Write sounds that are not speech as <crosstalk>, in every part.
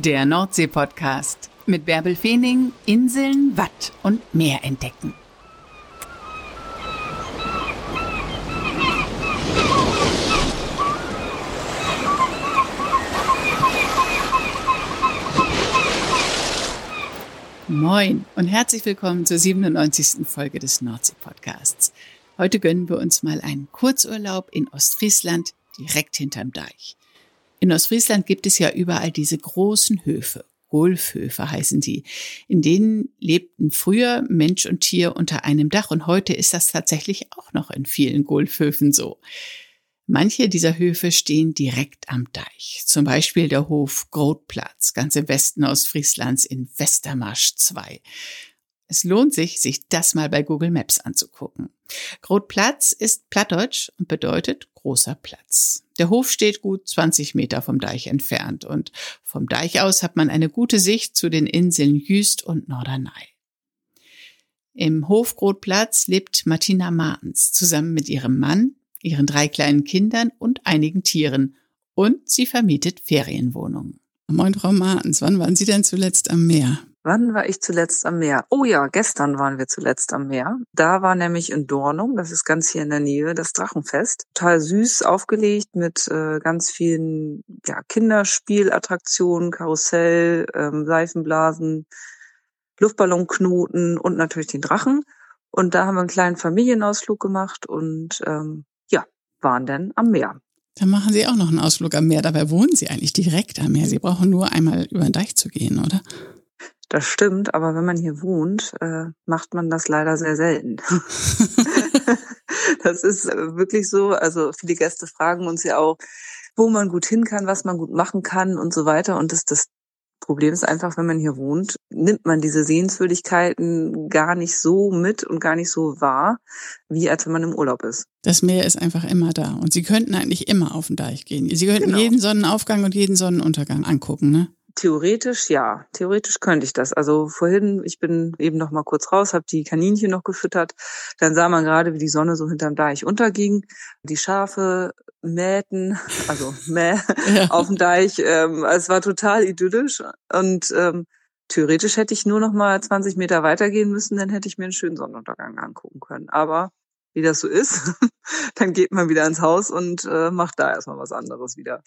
Der Nordsee-Podcast mit Bärbel Feening, Inseln, Watt und Meer entdecken. Moin und herzlich willkommen zur 97. Folge des Nordsee-Podcasts. Heute gönnen wir uns mal einen Kurzurlaub in Ostfriesland direkt hinterm Deich. In Ostfriesland gibt es ja überall diese großen Höfe. Golfhöfe heißen die. In denen lebten früher Mensch und Tier unter einem Dach und heute ist das tatsächlich auch noch in vielen Golfhöfen so. Manche dieser Höfe stehen direkt am Deich. Zum Beispiel der Hof Grotplatz, ganz im Westen Ostfrieslands in Westermarsch 2. Es lohnt sich, sich das mal bei Google Maps anzugucken. Grotplatz ist Plattdeutsch und bedeutet großer Platz. Der Hof steht gut 20 Meter vom Deich entfernt und vom Deich aus hat man eine gute Sicht zu den Inseln Jüst und Norderney. Im Hof Grotplatz lebt Martina Martens zusammen mit ihrem Mann, ihren drei kleinen Kindern und einigen Tieren und sie vermietet Ferienwohnungen. Moin, Frau Martens, wann waren Sie denn zuletzt am Meer? Wann war ich zuletzt am Meer? Oh ja, gestern waren wir zuletzt am Meer. Da war nämlich in Dornum, das ist ganz hier in der Nähe, das Drachenfest. Total süß aufgelegt mit äh, ganz vielen ja, Kinderspielattraktionen, Karussell, ähm, Seifenblasen, Luftballonknoten und natürlich den Drachen. Und da haben wir einen kleinen Familienausflug gemacht und ähm, ja, waren dann am Meer. Dann machen Sie auch noch einen Ausflug am Meer. Dabei wohnen Sie eigentlich direkt am Meer. Sie brauchen nur einmal über den Deich zu gehen, oder? Das stimmt, aber wenn man hier wohnt, äh, macht man das leider sehr selten. <laughs> <laughs> das ist äh, wirklich so. Also viele Gäste fragen uns ja auch, wo man gut hin kann, was man gut machen kann und so weiter. Und das, das Problem ist einfach, wenn man hier wohnt, nimmt man diese Sehenswürdigkeiten gar nicht so mit und gar nicht so wahr, wie als wenn man im Urlaub ist. Das Meer ist einfach immer da und Sie könnten eigentlich immer auf den Deich gehen. Sie könnten genau. jeden Sonnenaufgang und jeden Sonnenuntergang angucken, ne? Theoretisch ja, theoretisch könnte ich das. Also vorhin, ich bin eben noch mal kurz raus, habe die Kaninchen noch gefüttert. Dann sah man gerade, wie die Sonne so hinterm Deich unterging. Die Schafe mähten, <laughs> also mäh <laughs> ja. auf dem Deich. Ähm, es war total idyllisch und ähm, theoretisch hätte ich nur noch mal 20 Meter weitergehen müssen, dann hätte ich mir einen schönen Sonnenuntergang angucken können. Aber wie das so ist, <laughs> dann geht man wieder ins Haus und äh, macht da erstmal was anderes wieder.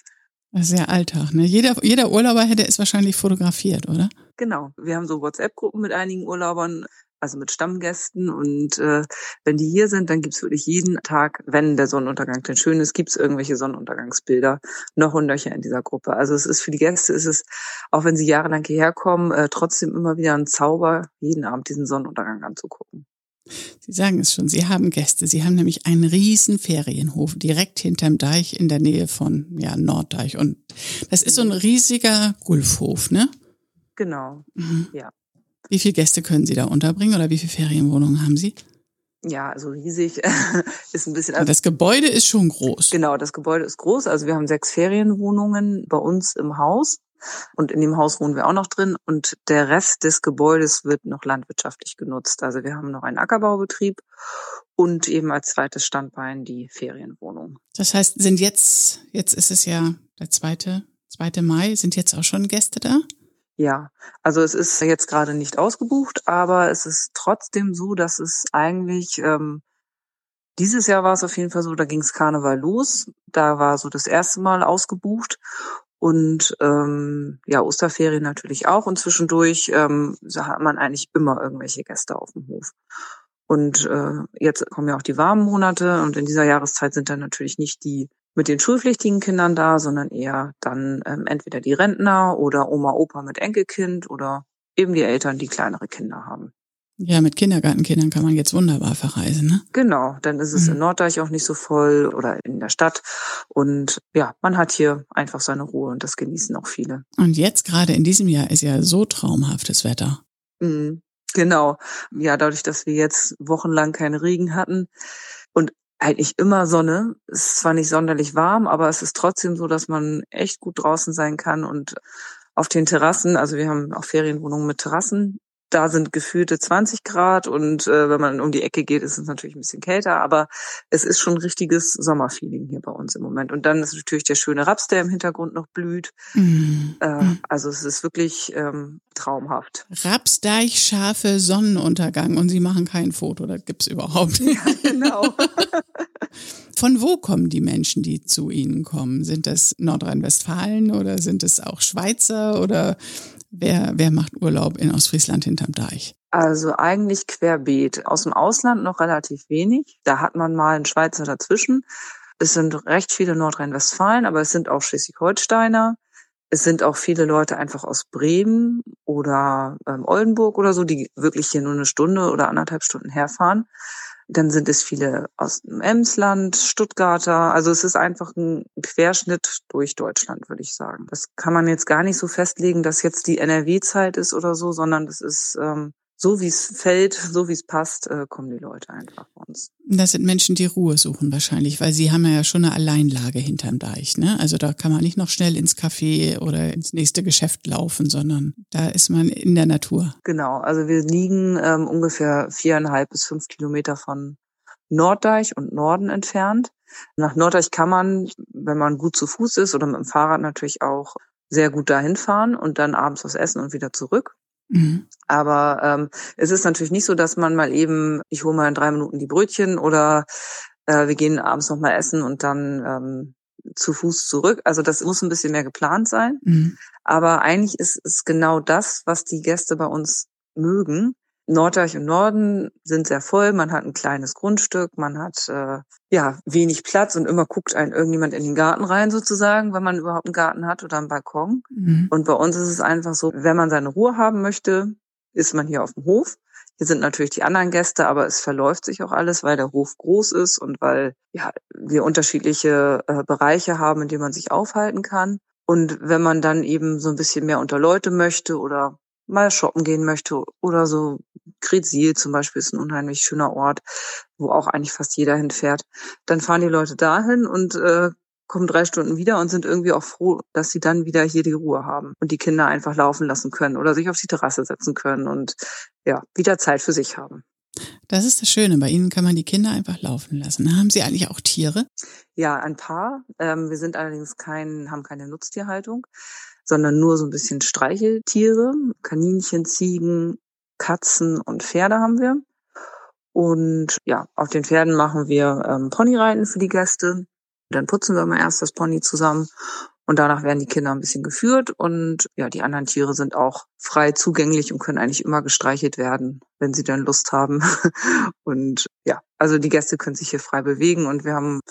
Das ist ja Alltag, ne? Jeder, jeder Urlauber hätte es wahrscheinlich fotografiert, oder? Genau. Wir haben so WhatsApp-Gruppen mit einigen Urlaubern, also mit Stammgästen. Und äh, wenn die hier sind, dann gibt's wirklich jeden Tag, wenn der Sonnenuntergang denn schön ist, gibt's irgendwelche Sonnenuntergangsbilder noch und nöcher in dieser Gruppe. Also es ist für die Gäste ist es, auch wenn sie jahrelang hierher kommen, äh, trotzdem immer wieder ein Zauber, jeden Abend diesen Sonnenuntergang anzugucken. Sie sagen es schon, Sie haben Gäste. Sie haben nämlich einen riesen Ferienhof direkt hinterm Deich in der Nähe von ja, Norddeich. Und das ist so ein riesiger Gulfhof, ne? Genau, mhm. ja. Wie viele Gäste können Sie da unterbringen oder wie viele Ferienwohnungen haben Sie? Ja, also riesig <laughs> ist ein bisschen. Das Gebäude ist schon groß. Genau, das Gebäude ist groß. Also wir haben sechs Ferienwohnungen bei uns im Haus. Und in dem Haus wohnen wir auch noch drin. Und der Rest des Gebäudes wird noch landwirtschaftlich genutzt. Also wir haben noch einen Ackerbaubetrieb und eben als zweites Standbein die Ferienwohnung. Das heißt, sind jetzt, jetzt ist es ja der zweite, zweite Mai, sind jetzt auch schon Gäste da? Ja, also es ist jetzt gerade nicht ausgebucht, aber es ist trotzdem so, dass es eigentlich ähm, dieses Jahr war es auf jeden Fall so, da ging es Karneval los. Da war so das erste Mal ausgebucht und ähm, ja, Osterferien natürlich auch. Und zwischendurch ähm, hat man eigentlich immer irgendwelche Gäste auf dem Hof. Und äh, jetzt kommen ja auch die warmen Monate und in dieser Jahreszeit sind dann natürlich nicht die mit den schulpflichtigen Kindern da, sondern eher dann ähm, entweder die Rentner oder Oma, Opa mit Enkelkind oder eben die Eltern, die kleinere Kinder haben. Ja, mit Kindergartenkindern kann man jetzt wunderbar verreisen, ne? Genau, dann ist es mhm. in Norddeich auch nicht so voll oder in der Stadt. Und ja, man hat hier einfach seine Ruhe und das genießen auch viele. Und jetzt gerade in diesem Jahr ist ja so traumhaftes Wetter. Mhm, genau. Ja, dadurch, dass wir jetzt wochenlang keinen Regen hatten und eigentlich immer Sonne. Es ist zwar nicht sonderlich warm, aber es ist trotzdem so, dass man echt gut draußen sein kann und auf den Terrassen, also wir haben auch Ferienwohnungen mit Terrassen, da sind gefühlte 20 Grad und äh, wenn man um die Ecke geht, ist es natürlich ein bisschen kälter, aber es ist schon richtiges Sommerfeeling hier bei uns im Moment. Und dann ist natürlich der schöne Raps, der im Hintergrund noch blüht. Mhm. Äh, also es ist wirklich ähm, traumhaft. Rapsdeich, scharfe Sonnenuntergang und Sie machen kein Foto, das gibt's überhaupt. Ja, <laughs> genau. <laughs> Von wo kommen die Menschen, die zu Ihnen kommen? Sind das Nordrhein-Westfalen oder sind es auch Schweizer oder Wer, wer macht Urlaub in Ostfriesland hinterm Deich? Also eigentlich querbeet. Aus dem Ausland noch relativ wenig. Da hat man mal einen Schweizer dazwischen. Es sind recht viele Nordrhein-Westfalen, aber es sind auch Schleswig-Holsteiner. Es sind auch viele Leute einfach aus Bremen oder ähm, Oldenburg oder so, die wirklich hier nur eine Stunde oder anderthalb Stunden herfahren. Dann sind es viele aus dem Emsland, Stuttgarter. Also es ist einfach ein Querschnitt durch Deutschland, würde ich sagen. Das kann man jetzt gar nicht so festlegen, dass jetzt die NRW-Zeit ist oder so, sondern das ist ähm, so wie es fällt, so wie es passt, äh, kommen die Leute einfach bei uns. Das sind Menschen, die Ruhe suchen wahrscheinlich, weil sie haben ja schon eine Alleinlage hinterm Deich. Ne? Also da kann man nicht noch schnell ins Café oder ins nächste Geschäft laufen, sondern da ist man in der Natur. Genau, also wir liegen ähm, ungefähr viereinhalb bis fünf Kilometer von Norddeich und Norden entfernt. Nach Norddeich kann man, wenn man gut zu Fuß ist oder mit dem Fahrrad natürlich auch sehr gut dahin fahren und dann abends was essen und wieder zurück. Mhm. Aber ähm, es ist natürlich nicht so, dass man mal eben, ich hole mal in drei Minuten die Brötchen oder äh, wir gehen abends noch mal essen und dann ähm, zu Fuß zurück. Also das muss ein bisschen mehr geplant sein. Mhm. Aber eigentlich ist es genau das, was die Gäste bei uns mögen. Norddeich und Norden sind sehr voll. Man hat ein kleines Grundstück, man hat äh, ja wenig Platz und immer guckt ein irgendjemand in den Garten rein sozusagen, wenn man überhaupt einen Garten hat oder einen Balkon. Mhm. Und bei uns ist es einfach so, wenn man seine Ruhe haben möchte, ist man hier auf dem Hof. Hier sind natürlich die anderen Gäste, aber es verläuft sich auch alles, weil der Hof groß ist und weil ja wir unterschiedliche äh, Bereiche haben, in denen man sich aufhalten kann. Und wenn man dann eben so ein bisschen mehr unter Leute möchte oder mal shoppen gehen möchte oder so. Kretzil zum Beispiel ist ein unheimlich schöner Ort, wo auch eigentlich fast jeder hinfährt. Dann fahren die Leute dahin und äh, kommen drei Stunden wieder und sind irgendwie auch froh, dass sie dann wieder hier die Ruhe haben und die Kinder einfach laufen lassen können oder sich auf die Terrasse setzen können und ja, wieder Zeit für sich haben. Das ist das Schöne. Bei Ihnen kann man die Kinder einfach laufen lassen. Haben Sie eigentlich auch Tiere? Ja, ein paar. Ähm, wir sind allerdings kein, haben keine Nutztierhaltung sondern nur so ein bisschen Streicheltiere, Kaninchen, Ziegen, Katzen und Pferde haben wir. Und ja, auf den Pferden machen wir ähm, Ponyreiten für die Gäste. Dann putzen wir mal erst das Pony zusammen und danach werden die Kinder ein bisschen geführt und ja, die anderen Tiere sind auch frei zugänglich und können eigentlich immer gestreichelt werden, wenn sie dann Lust haben. <laughs> und ja, also die Gäste können sich hier frei bewegen und wir haben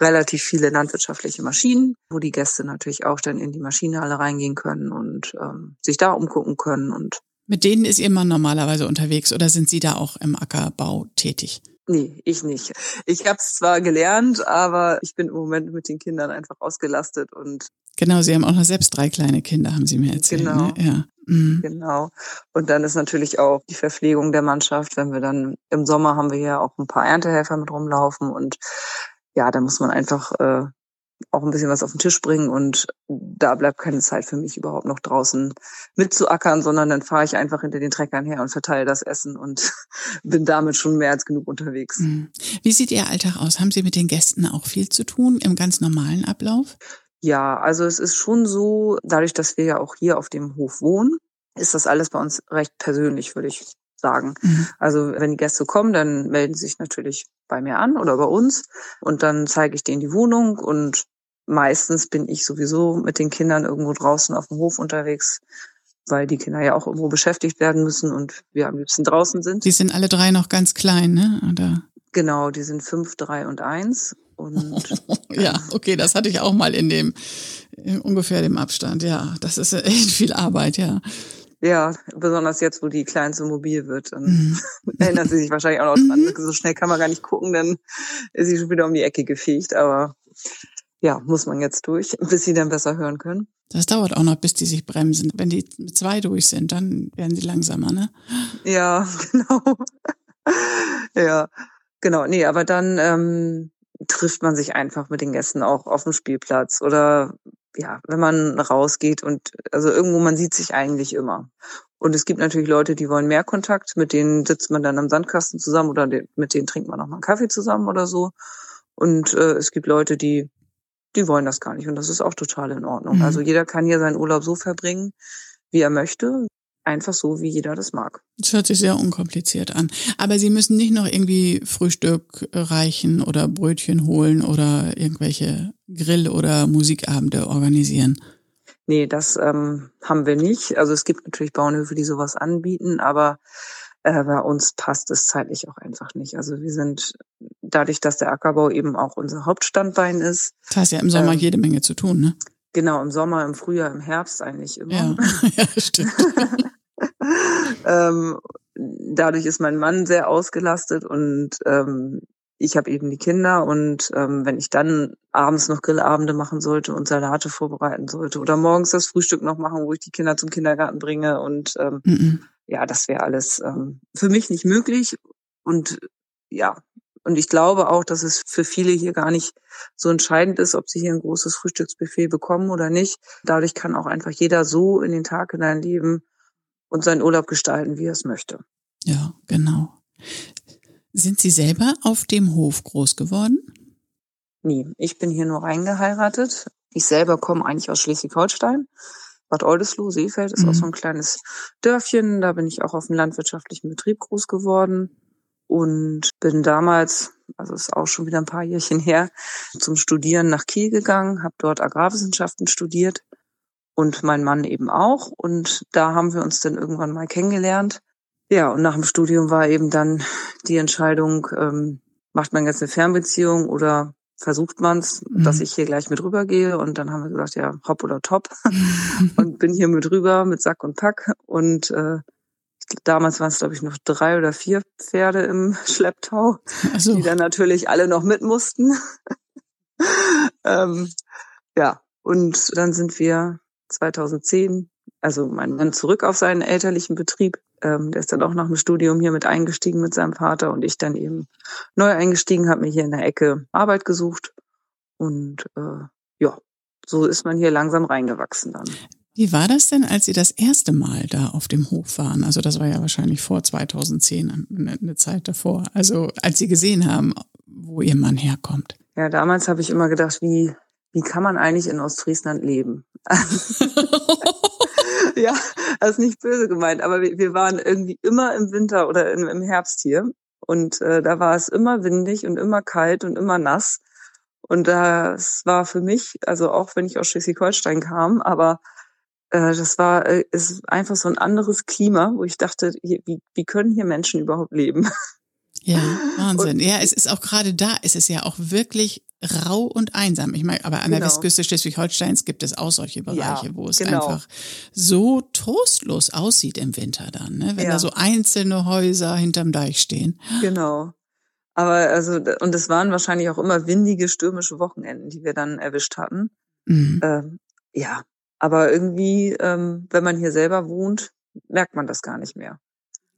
relativ viele landwirtschaftliche Maschinen, wo die Gäste natürlich auch dann in die Maschinenhalle reingehen können und ähm, sich da umgucken können und mit denen ist ihr Mann normalerweise unterwegs oder sind Sie da auch im Ackerbau tätig? Nee, ich nicht. Ich habe es zwar gelernt, aber ich bin im Moment mit den Kindern einfach ausgelastet und Genau, Sie haben auch noch selbst drei kleine Kinder, haben Sie mir erzählt. Ne? Genau. Ne? Ja. Mhm. Genau. Und dann ist natürlich auch die Verpflegung der Mannschaft, wenn wir dann im Sommer haben wir ja auch ein paar Erntehelfer mit rumlaufen und ja, da muss man einfach äh, auch ein bisschen was auf den Tisch bringen und da bleibt keine Zeit für mich überhaupt noch draußen mitzuackern, sondern dann fahre ich einfach hinter den Treckern her und verteile das Essen und <laughs> bin damit schon mehr als genug unterwegs. Mhm. Wie sieht Ihr Alltag aus? Haben Sie mit den Gästen auch viel zu tun im ganz normalen Ablauf? Ja, also es ist schon so, dadurch, dass wir ja auch hier auf dem Hof wohnen, ist das alles bei uns recht persönlich, würde ich sagen. Mhm. Also wenn die Gäste kommen, dann melden sie sich natürlich bei mir an oder bei uns und dann zeige ich denen die Wohnung und meistens bin ich sowieso mit den Kindern irgendwo draußen auf dem Hof unterwegs, weil die Kinder ja auch irgendwo beschäftigt werden müssen und wir am liebsten draußen sind. Die sind alle drei noch ganz klein, ne? Oder? Genau, die sind fünf, drei und eins. Und <laughs> ja, okay, das hatte ich auch mal in dem in ungefähr dem Abstand. Ja, das ist echt viel Arbeit, ja. Ja, besonders jetzt, wo die Kleinste mobil wird, dann mhm. <laughs> erinnert sie sich wahrscheinlich auch noch dran. Mhm. So schnell kann man gar nicht gucken, dann ist sie schon wieder um die Ecke gefegt. Aber ja, muss man jetzt durch, <laughs> bis sie dann besser hören können. Das dauert auch noch, bis die sich bremsen. Wenn die mit zwei durch sind, dann werden sie langsamer, ne? Ja, <laughs> genau. ja, genau. Nee, aber dann ähm, trifft man sich einfach mit den Gästen auch auf dem Spielplatz oder ja, wenn man rausgeht und also irgendwo man sieht sich eigentlich immer. Und es gibt natürlich Leute, die wollen mehr Kontakt, mit denen sitzt man dann am Sandkasten zusammen oder mit denen trinkt man noch mal einen Kaffee zusammen oder so. Und äh, es gibt Leute, die die wollen das gar nicht und das ist auch total in Ordnung. Mhm. Also jeder kann hier seinen Urlaub so verbringen, wie er möchte einfach so, wie jeder das mag. Das hört sich sehr unkompliziert an. Aber Sie müssen nicht noch irgendwie Frühstück reichen oder Brötchen holen oder irgendwelche Grill- oder Musikabende organisieren. Nee, das ähm, haben wir nicht. Also es gibt natürlich Bauernhöfe, die sowas anbieten, aber äh, bei uns passt es zeitlich auch einfach nicht. Also wir sind dadurch, dass der Ackerbau eben auch unser Hauptstandbein ist. Das heißt ja im Sommer ähm, jede Menge zu tun, ne? Genau, im Sommer, im Frühjahr, im Herbst eigentlich immer. Ja, <laughs> <laughs> ja stimmt. <laughs> ähm, dadurch ist mein Mann sehr ausgelastet und ähm, ich habe eben die Kinder und ähm, wenn ich dann abends noch Grillabende machen sollte und Salate vorbereiten sollte oder morgens das Frühstück noch machen, wo ich die Kinder zum Kindergarten bringe und ähm, mm -mm. Ja, das wäre alles ähm, für mich nicht möglich und ja, und ich glaube auch, dass es für viele hier gar nicht so entscheidend ist, ob sie hier ein großes Frühstücksbuffet bekommen oder nicht. Dadurch kann auch einfach jeder so in den Tag hineinleben, und seinen Urlaub gestalten, wie er es möchte. Ja, genau. Sind Sie selber auf dem Hof groß geworden? Nee, ich bin hier nur reingeheiratet. Ich selber komme eigentlich aus Schleswig-Holstein. Bad Oldesloe, Seefeld ist mhm. auch so ein kleines Dörfchen. Da bin ich auch auf dem landwirtschaftlichen Betrieb groß geworden und bin damals, also ist auch schon wieder ein paar Jährchen her, zum Studieren nach Kiel gegangen, habe dort Agrarwissenschaften studiert und mein Mann eben auch. Und da haben wir uns dann irgendwann mal kennengelernt. Ja, und nach dem Studium war eben dann die Entscheidung, ähm, macht man jetzt eine Fernbeziehung oder versucht man's, mhm. dass ich hier gleich mit rübergehe. Und dann haben wir gesagt, ja, hopp oder top. <laughs> und bin hier mit rüber mit Sack und Pack. Und äh, damals waren es, glaube ich, noch drei oder vier Pferde im <laughs> Schlepptau, so. die dann natürlich alle noch mit mussten. <laughs> ähm, ja, und dann sind wir 2010, also mein Mann zurück auf seinen elterlichen Betrieb. Ähm, der ist dann auch nach dem Studium hier mit eingestiegen mit seinem Vater und ich dann eben neu eingestiegen, habe mir hier in der Ecke Arbeit gesucht und äh, ja, so ist man hier langsam reingewachsen dann. Wie war das denn, als Sie das erste Mal da auf dem Hof waren? Also das war ja wahrscheinlich vor 2010, eine Zeit davor. Also als Sie gesehen haben, wo Ihr Mann herkommt. Ja, damals habe ich immer gedacht, wie wie kann man eigentlich in Ostfriesland leben? <laughs> <laughs> ja, das ist nicht böse gemeint, aber wir, wir waren irgendwie immer im Winter oder im, im Herbst hier. Und äh, da war es immer windig und immer kalt und immer nass. Und das war für mich, also auch wenn ich aus Schleswig-Holstein kam, aber äh, das war äh, ist einfach so ein anderes Klima, wo ich dachte, wie, wie können hier Menschen überhaupt leben? <laughs> Ja, Wahnsinn. Und, ja, es ist auch gerade da, es ist ja auch wirklich rau und einsam. Ich meine, aber an genau. der Westküste Schleswig-Holsteins gibt es auch solche Bereiche, ja, wo es genau. einfach so trostlos aussieht im Winter dann, ne? wenn ja. da so einzelne Häuser hinterm Deich stehen. Genau. Aber also, und es waren wahrscheinlich auch immer windige, stürmische Wochenenden, die wir dann erwischt hatten. Mhm. Ähm, ja, aber irgendwie, ähm, wenn man hier selber wohnt, merkt man das gar nicht mehr.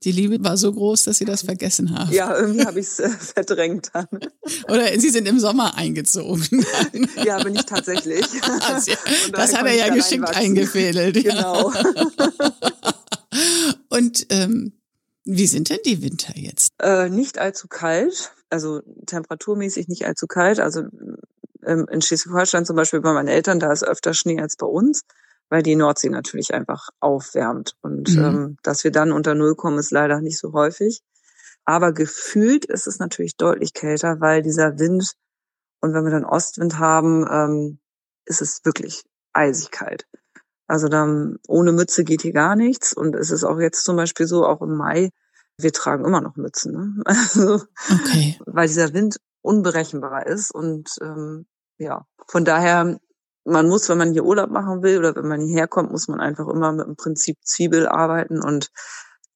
Die Liebe war so groß, dass Sie das vergessen haben. Ja, irgendwie habe ich es äh, verdrängt dann. Oder Sie sind im Sommer eingezogen. Ja, bin ich tatsächlich. <laughs> Also, das hat er ja geschickt eingefädelt. Genau. <laughs> Und ähm, wie sind denn die Winter jetzt? Äh, nicht allzu kalt, also temperaturmäßig nicht allzu kalt. Also ähm, in Schleswig-Holstein zum Beispiel bei meinen Eltern, da ist öfter Schnee als bei uns weil die Nordsee natürlich einfach aufwärmt. Und mhm. ähm, dass wir dann unter Null kommen, ist leider nicht so häufig. Aber gefühlt ist es natürlich deutlich kälter, weil dieser Wind und wenn wir dann Ostwind haben, ähm, ist es wirklich eisig kalt. Also dann ohne Mütze geht hier gar nichts. Und es ist auch jetzt zum Beispiel so, auch im Mai, wir tragen immer noch Mützen. Ne? <laughs> Also, okay. Weil dieser Wind unberechenbar ist. Und ähm, ja, von daher man muss, wenn man hier Urlaub machen will oder wenn man hierher kommt, muss man einfach immer mit dem Prinzip Zwiebel arbeiten und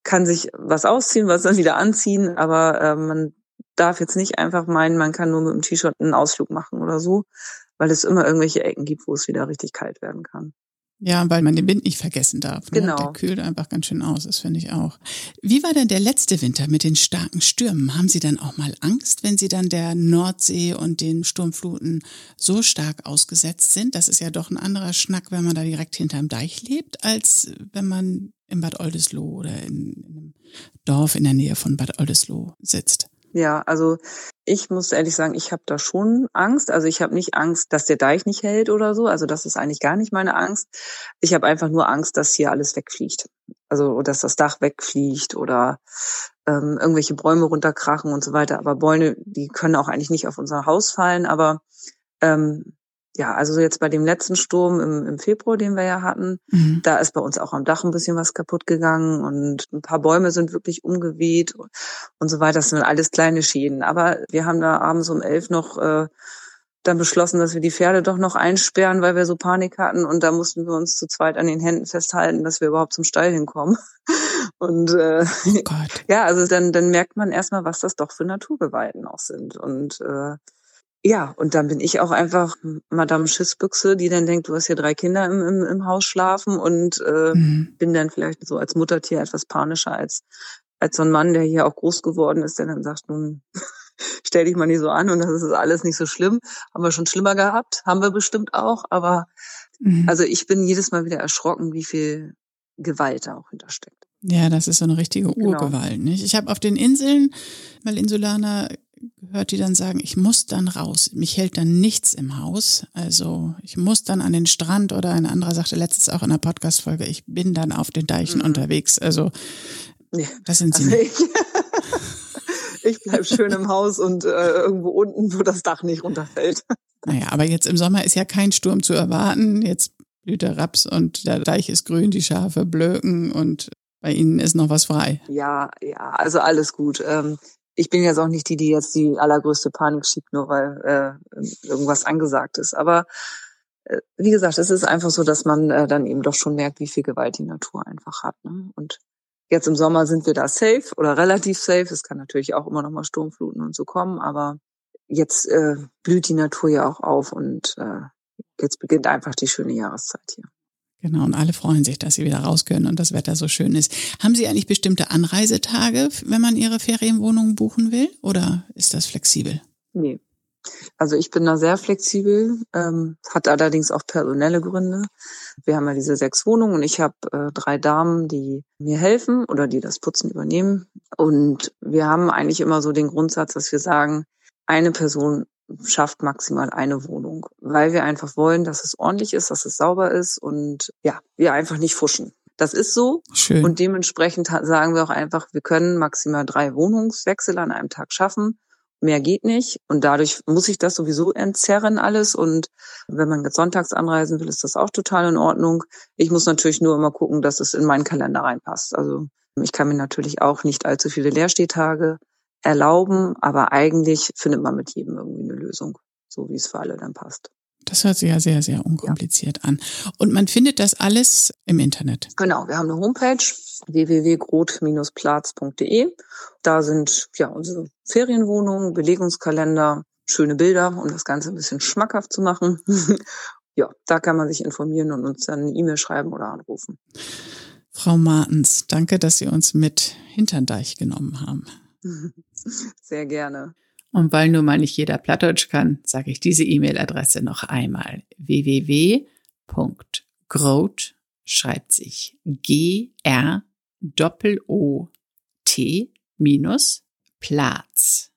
kann sich was ausziehen, was dann wieder anziehen, aber äh, man darf jetzt nicht einfach meinen, man kann nur mit dem T-Shirt einen Ausflug machen oder so, weil es immer irgendwelche Ecken gibt, wo es wieder richtig kalt werden kann. Ja, weil man den Wind nicht vergessen darf. Ne? Genau. Der kühlt einfach ganz schön aus, das finde ich auch. Wie war denn der letzte Winter mit den starken Stürmen? Haben Sie dann auch mal Angst, wenn Sie dann der Nordsee und den Sturmfluten so stark ausgesetzt sind? Das ist ja doch ein anderer Schnack, wenn man da direkt hinterm Deich lebt, als wenn man in Bad Oldesloe oder in, in einem Dorf in der Nähe von Bad Oldesloe sitzt. Ja, also ich muss ehrlich sagen, ich habe da schon Angst. Also ich habe nicht Angst, dass der Deich nicht hält oder so. Also das ist eigentlich gar nicht meine Angst. Ich habe einfach nur Angst, dass hier alles wegfliegt. Also dass das Dach wegfliegt oder ähm, irgendwelche Bäume runterkrachen und so weiter. Aber Bäume, die können auch eigentlich nicht auf unser Haus fallen. Aber ähm, ja, also jetzt bei dem letzten Sturm im, im Februar, den wir ja hatten, mhm. da ist bei uns auch am Dach ein bisschen was kaputt gegangen und ein paar Bäume sind wirklich umgeweht und so weiter. Das sind alles kleine Schäden. Aber wir haben da abends um elf noch äh, dann beschlossen, dass wir die Pferde doch noch einsperren, weil wir so Panik hatten. Und da mussten wir uns zu zweit an den Händen festhalten, dass wir überhaupt zum Stall hinkommen. <laughs> Und äh, oh <laughs> ja, also dann, dann merkt man erstmal, was das doch für Naturgewalten auch sind. Und äh, ja, und dann bin ich auch einfach Madame Schissbüchse, die dann denkt, du hast hier drei Kinder im, im, im Haus schlafen und äh, mhm. bin dann vielleicht so als Muttertier etwas panischer als, als so ein Mann, der hier auch groß geworden ist, der dann sagt, nun <laughs> stell dich mal nicht so an und das ist alles nicht so schlimm. Haben wir schon schlimmer gehabt, haben wir bestimmt auch, aber mhm. also ich bin jedes Mal wieder erschrocken, wie viel Gewalt da auch hintersteckt. Ja, das ist so eine richtige genau. Urgewalt. Genau. Nicht? Ich habe auf den Inseln, weil Insulaner gehört, die dann sagen, ich muss dann raus. Mich hält dann nichts im Haus. Also ich muss dann an den Strand oder ein anderer sagte letztens auch in der Podcast-Folge, ich bin dann auf den Deichen mhm. unterwegs. Also das sind sie also. Ich, <laughs> ich bleib schön im Haus und äh, irgendwo unten, wo das Dach nicht runterfällt. Naja, aber jetzt im Sommer ist ja kein Sturm zu erwarten. Jetzt blüht der Raps und der Deich ist grün, die Schafe blöken und bei Ihnen ist noch was frei. Ja, ja, also alles gut. Ähm, ich bin jetzt auch nicht die, die jetzt die allergrößte Panik schiebt, nur weil äh, irgendwas angesagt ist. Aber äh, wie gesagt, es ist einfach so, dass man äh, dann eben doch schon merkt, wie viel Gewalt die Natur einfach hat. Ne? Und jetzt im Sommer sind wir da safe oder relativ safe. Es kann natürlich auch immer noch mal Sturmfluten und so kommen, aber jetzt äh, blüht die Natur ja auch auf und äh, jetzt beginnt einfach die schöne Jahreszeit hier. Genau, und alle freuen sich, dass sie wieder raus können und das Wetter so schön ist. Haben Sie eigentlich bestimmte Anreisetage, wenn man Ihre Ferienwohnung buchen will, oder ist das flexibel? Nee. Also ich bin da sehr flexibel, ähm, hat allerdings auch personelle Gründe. Wir haben ja diese sechs Wohnungen und ich habe äh, drei Damen, die mir helfen oder die das Putzen übernehmen. Und wir haben eigentlich immer so den Grundsatz, dass wir sagen, eine Person schafft maximal eine Wohnung, weil wir einfach wollen, dass es ordentlich ist, dass es sauber ist und ja, wir einfach nicht fuschen. Das ist so. Schön. Und dementsprechend sagen wir auch einfach, wir können maximal drei Wohnungswechsel an einem Tag schaffen. Mehr geht nicht. Und dadurch muss ich das sowieso entzerren alles. Und wenn man jetzt sonntags anreisen will, ist das auch total in Ordnung. Ich muss natürlich nur immer gucken, dass es in meinen Kalender reinpasst. Also ich kann mir natürlich auch nicht allzu viele Leerstehtage erlauben, aber eigentlich findet man mit jedem irgendwie eine Lösung, so wie es für alle dann passt. Das hört sich ja sehr, sehr unkompliziert ja. an. Und man findet das alles im Internet. Genau, wir haben eine Homepage www.grot-platz.de. Da sind ja unsere Ferienwohnungen, Belegungskalender, schöne Bilder, um das Ganze ein bisschen schmackhaft zu machen. <laughs> ja, da kann man sich informieren und uns dann eine E-Mail schreiben oder anrufen. Frau Martens, danke, dass Sie uns mit Hinterndeich genommen haben. <laughs> <laughs> Sehr gerne. Und weil nun mal nicht jeder Plattdeutsch kann, sage ich diese E-Mail-Adresse noch einmal. www.grot schreibt sich G-R Doppel-O-T minus Platz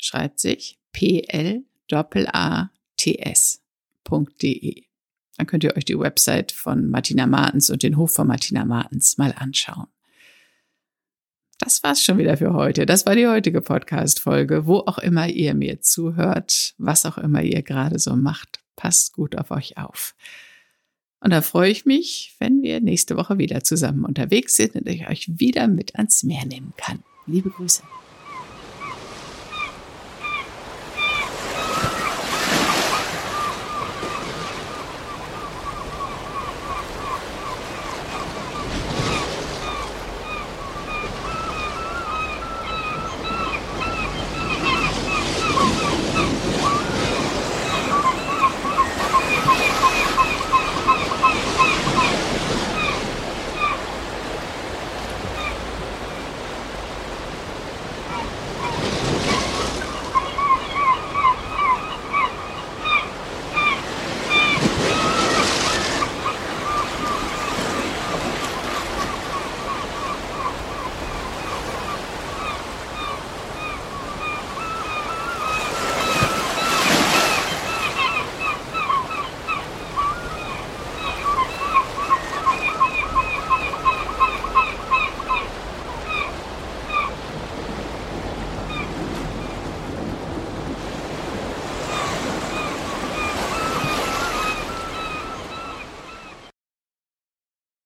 schreibt sich P-L-A-T-S.de. Dann könnt ihr euch die Website von Martina Martens und den Hof von Martina Martens mal anschauen. Das war's schon wieder für heute. Das war die heutige Podcast-Folge. Wo auch immer ihr mir zuhört, was auch immer ihr gerade so macht, passt gut auf euch auf. Und da freue ich mich, wenn wir nächste Woche wieder zusammen unterwegs sind und ich euch wieder mit ans Meer nehmen kann. Liebe Grüße.